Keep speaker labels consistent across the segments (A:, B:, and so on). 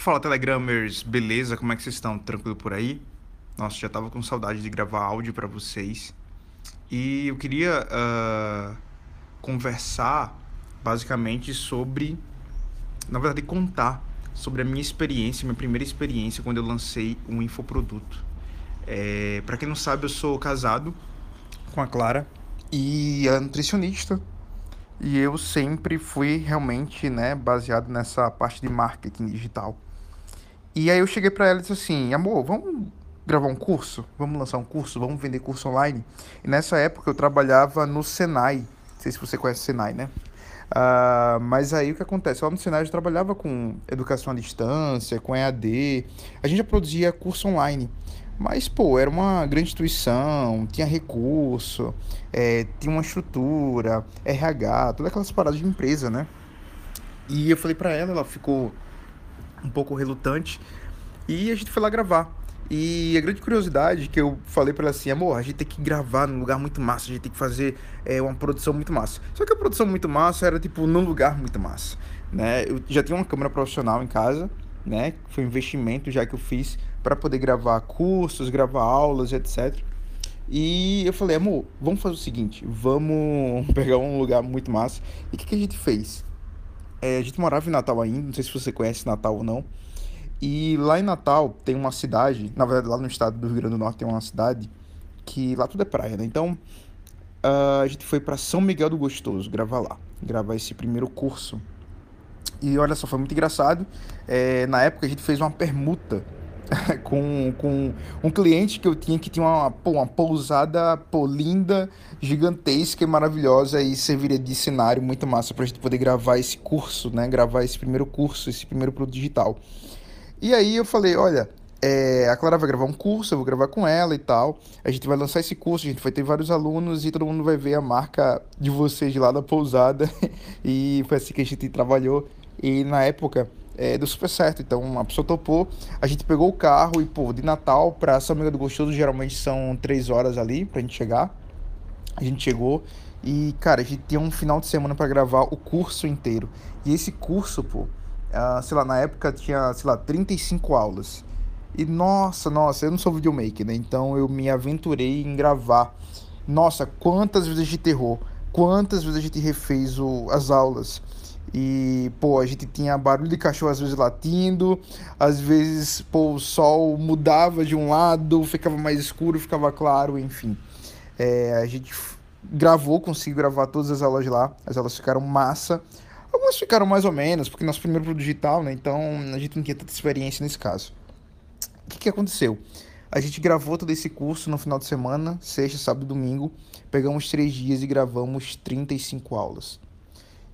A: Fala Telegramers, beleza? Como é que vocês estão? Tranquilo por aí? Nossa, já tava com saudade de gravar áudio para vocês. E eu queria uh, conversar basicamente sobre, na verdade, contar sobre a minha experiência, minha primeira experiência quando eu lancei um infoproduto. É, para quem não sabe, eu sou casado com a Clara e é nutricionista. E eu sempre fui realmente, né, baseado nessa parte de marketing digital. E aí eu cheguei para ela e disse assim: "Amor, vamos gravar um curso? Vamos lançar um curso? Vamos vender curso online?" E nessa época eu trabalhava no Senai. Não sei se você conhece o Senai, né? Uh, mas aí o que acontece? Lá no Senai eu trabalhava com educação à distância, com EAD. A gente já produzia curso online. Mas, pô, era uma grande instituição, tinha recurso, é, tinha uma estrutura, RH, todas aquelas paradas de empresa, né? E eu falei para ela, ela ficou um pouco relutante, e a gente foi lá gravar. E a grande curiosidade que eu falei para ela assim, amor, a gente tem que gravar num lugar muito massa, a gente tem que fazer é, uma produção muito massa. Só que a produção muito massa era tipo num lugar muito massa, né? Eu já tinha uma câmera profissional em casa, né? Foi um investimento já que eu fiz para poder gravar cursos, gravar aulas, etc. E eu falei, amor, vamos fazer o seguinte, vamos pegar um lugar muito massa. E o que, que a gente fez? É, a gente morava em Natal ainda, não sei se você conhece Natal ou não. E lá em Natal tem uma cidade, na verdade lá no estado do Rio Grande do Norte tem uma cidade que lá tudo é praia, né? Então uh, a gente foi para São Miguel do Gostoso gravar lá, gravar esse primeiro curso. E olha só, foi muito engraçado. É, na época a gente fez uma permuta com, com um cliente que eu tinha que tinha uma, uma pousada pô, linda, gigantesca e maravilhosa e serviria de cenário muito massa para a gente poder gravar esse curso, né? Gravar esse primeiro curso, esse primeiro produto digital. E aí eu falei, olha, é, a Clara vai gravar um curso, eu vou gravar com ela e tal. A gente vai lançar esse curso, a gente vai ter vários alunos e todo mundo vai ver a marca de vocês lá da pousada. e foi assim que a gente trabalhou. E na época é, deu super certo. Então a pessoa topou, a gente pegou o carro e, pô, de Natal pra São Miguel do Gostoso geralmente são três horas ali pra gente chegar. A gente chegou e, cara, a gente tinha um final de semana para gravar o curso inteiro. E esse curso, pô, uh, sei lá, na época tinha, sei lá, 35 aulas. E nossa, nossa, eu não sou videomaker, né? Então eu me aventurei em gravar. Nossa, quantas vezes de terror, quantas vezes a gente refez o, as aulas. E, pô, a gente tinha barulho de cachorro às vezes latindo, às vezes, pô, o sol mudava de um lado, ficava mais escuro, ficava claro, enfim. É, a gente gravou, conseguiu gravar todas as aulas lá, as aulas ficaram massa. Algumas ficaram mais ou menos, porque nosso primeiro produto digital, né? Então a gente não tinha tanta experiência nesse caso. O que, que aconteceu? A gente gravou todo esse curso no final de semana, sexta, sábado e domingo. Pegamos três dias e gravamos 35 aulas.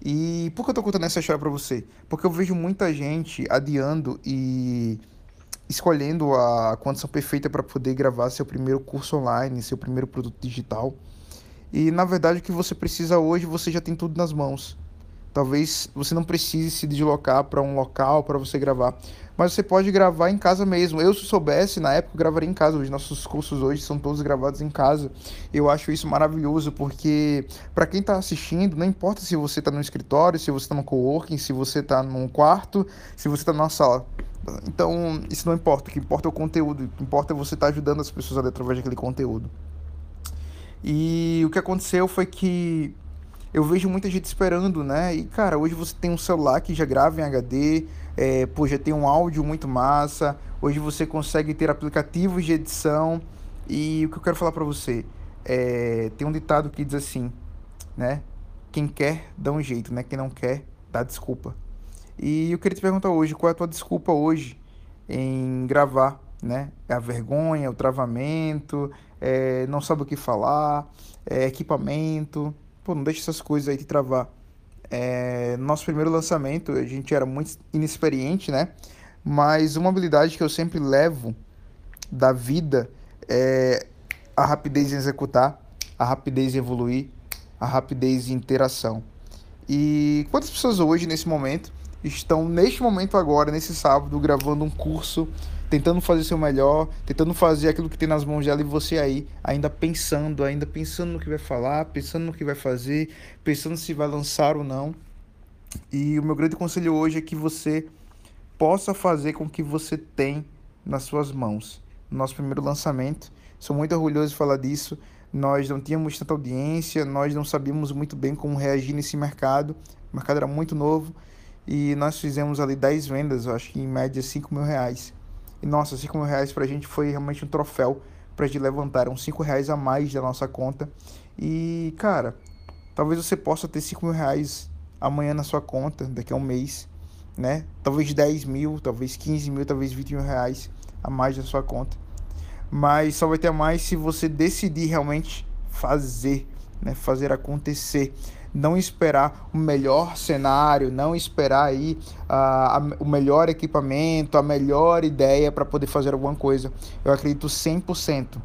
A: E por que eu tô contando essa história para você? Porque eu vejo muita gente adiando e escolhendo a condição perfeita para poder gravar seu primeiro curso online, seu primeiro produto digital. E na verdade o que você precisa hoje, você já tem tudo nas mãos. Talvez você não precise se deslocar para um local para você gravar, mas você pode gravar em casa mesmo. Eu, se soubesse, na época, gravaria em casa. Os nossos cursos hoje são todos gravados em casa. Eu acho isso maravilhoso, porque para quem está assistindo, não importa se você está no escritório, se você está no coworking, se você está num quarto, se você está numa sala. Então, isso não importa. O que importa é o conteúdo. O que importa é você estar tá ajudando as pessoas através daquele conteúdo. E o que aconteceu foi que eu vejo muita gente esperando, né? E, cara, hoje você tem um celular que já grava em HD, é, pô, já tem um áudio muito massa, hoje você consegue ter aplicativos de edição. E o que eu quero falar para você, é, tem um ditado que diz assim, né? Quem quer, dá um jeito, né? Quem não quer, dá desculpa. E eu queria te perguntar hoje, qual é a tua desculpa hoje em gravar, né? É a vergonha, o travamento, é, não sabe o que falar, é, equipamento, pô, não deixa essas coisas aí te travar. É, nosso primeiro lançamento, a gente era muito inexperiente, né? Mas uma habilidade que eu sempre levo da vida é a rapidez em executar, a rapidez em evoluir, a rapidez em interação. E quantas pessoas hoje, nesse momento, estão, neste momento agora, nesse sábado, gravando um curso tentando fazer seu melhor, tentando fazer aquilo que tem nas mãos dela e você aí ainda pensando, ainda pensando no que vai falar, pensando no que vai fazer, pensando se vai lançar ou não. E o meu grande conselho hoje é que você possa fazer com o que você tem nas suas mãos. Nosso primeiro lançamento, sou muito orgulhoso de falar disso. Nós não tínhamos tanta audiência, nós não sabíamos muito bem como reagir nesse mercado. O mercado era muito novo e nós fizemos ali 10 vendas, eu acho que em média 5 mil reais. E nossa, 5 mil reais para a gente foi realmente um troféu para gente levantar. Eram 5 reais a mais da nossa conta. E cara, talvez você possa ter 5 mil reais amanhã na sua conta, daqui a um mês, né? Talvez 10 mil, talvez 15 mil, talvez 20 mil reais a mais da sua conta. Mas só vai ter mais se você decidir realmente fazer, né? Fazer acontecer não esperar o melhor cenário, não esperar aí uh, o melhor equipamento, a melhor ideia para poder fazer alguma coisa. Eu acredito 100%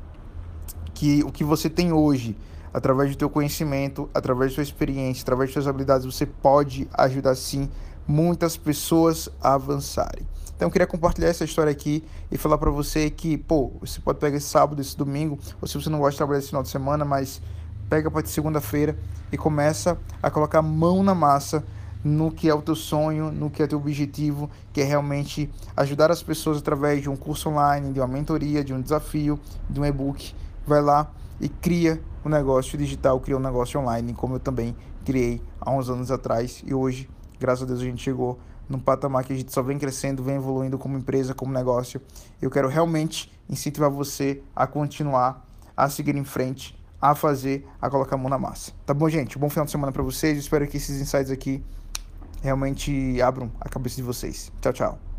A: que o que você tem hoje, através do teu conhecimento, através da sua experiência, através das suas habilidades, você pode ajudar sim muitas pessoas a avançarem. Então eu queria compartilhar essa história aqui e falar para você que, pô, você pode pegar esse sábado, esse domingo, ou se você não gosta de trabalhar esse final de semana, mas pega para segunda-feira e começa a colocar a mão na massa no que é o teu sonho, no que é teu objetivo, que é realmente ajudar as pessoas através de um curso online, de uma mentoria, de um desafio, de um e-book. Vai lá e cria um negócio digital, cria um negócio online, como eu também criei há uns anos atrás e hoje, graças a Deus, a gente chegou num patamar que a gente só vem crescendo, vem evoluindo como empresa, como negócio. Eu quero realmente incentivar você a continuar a seguir em frente a fazer, a colocar a mão na massa. Tá bom, gente? Bom final de semana para vocês. espero que esses insights aqui realmente abram a cabeça de vocês. Tchau, tchau.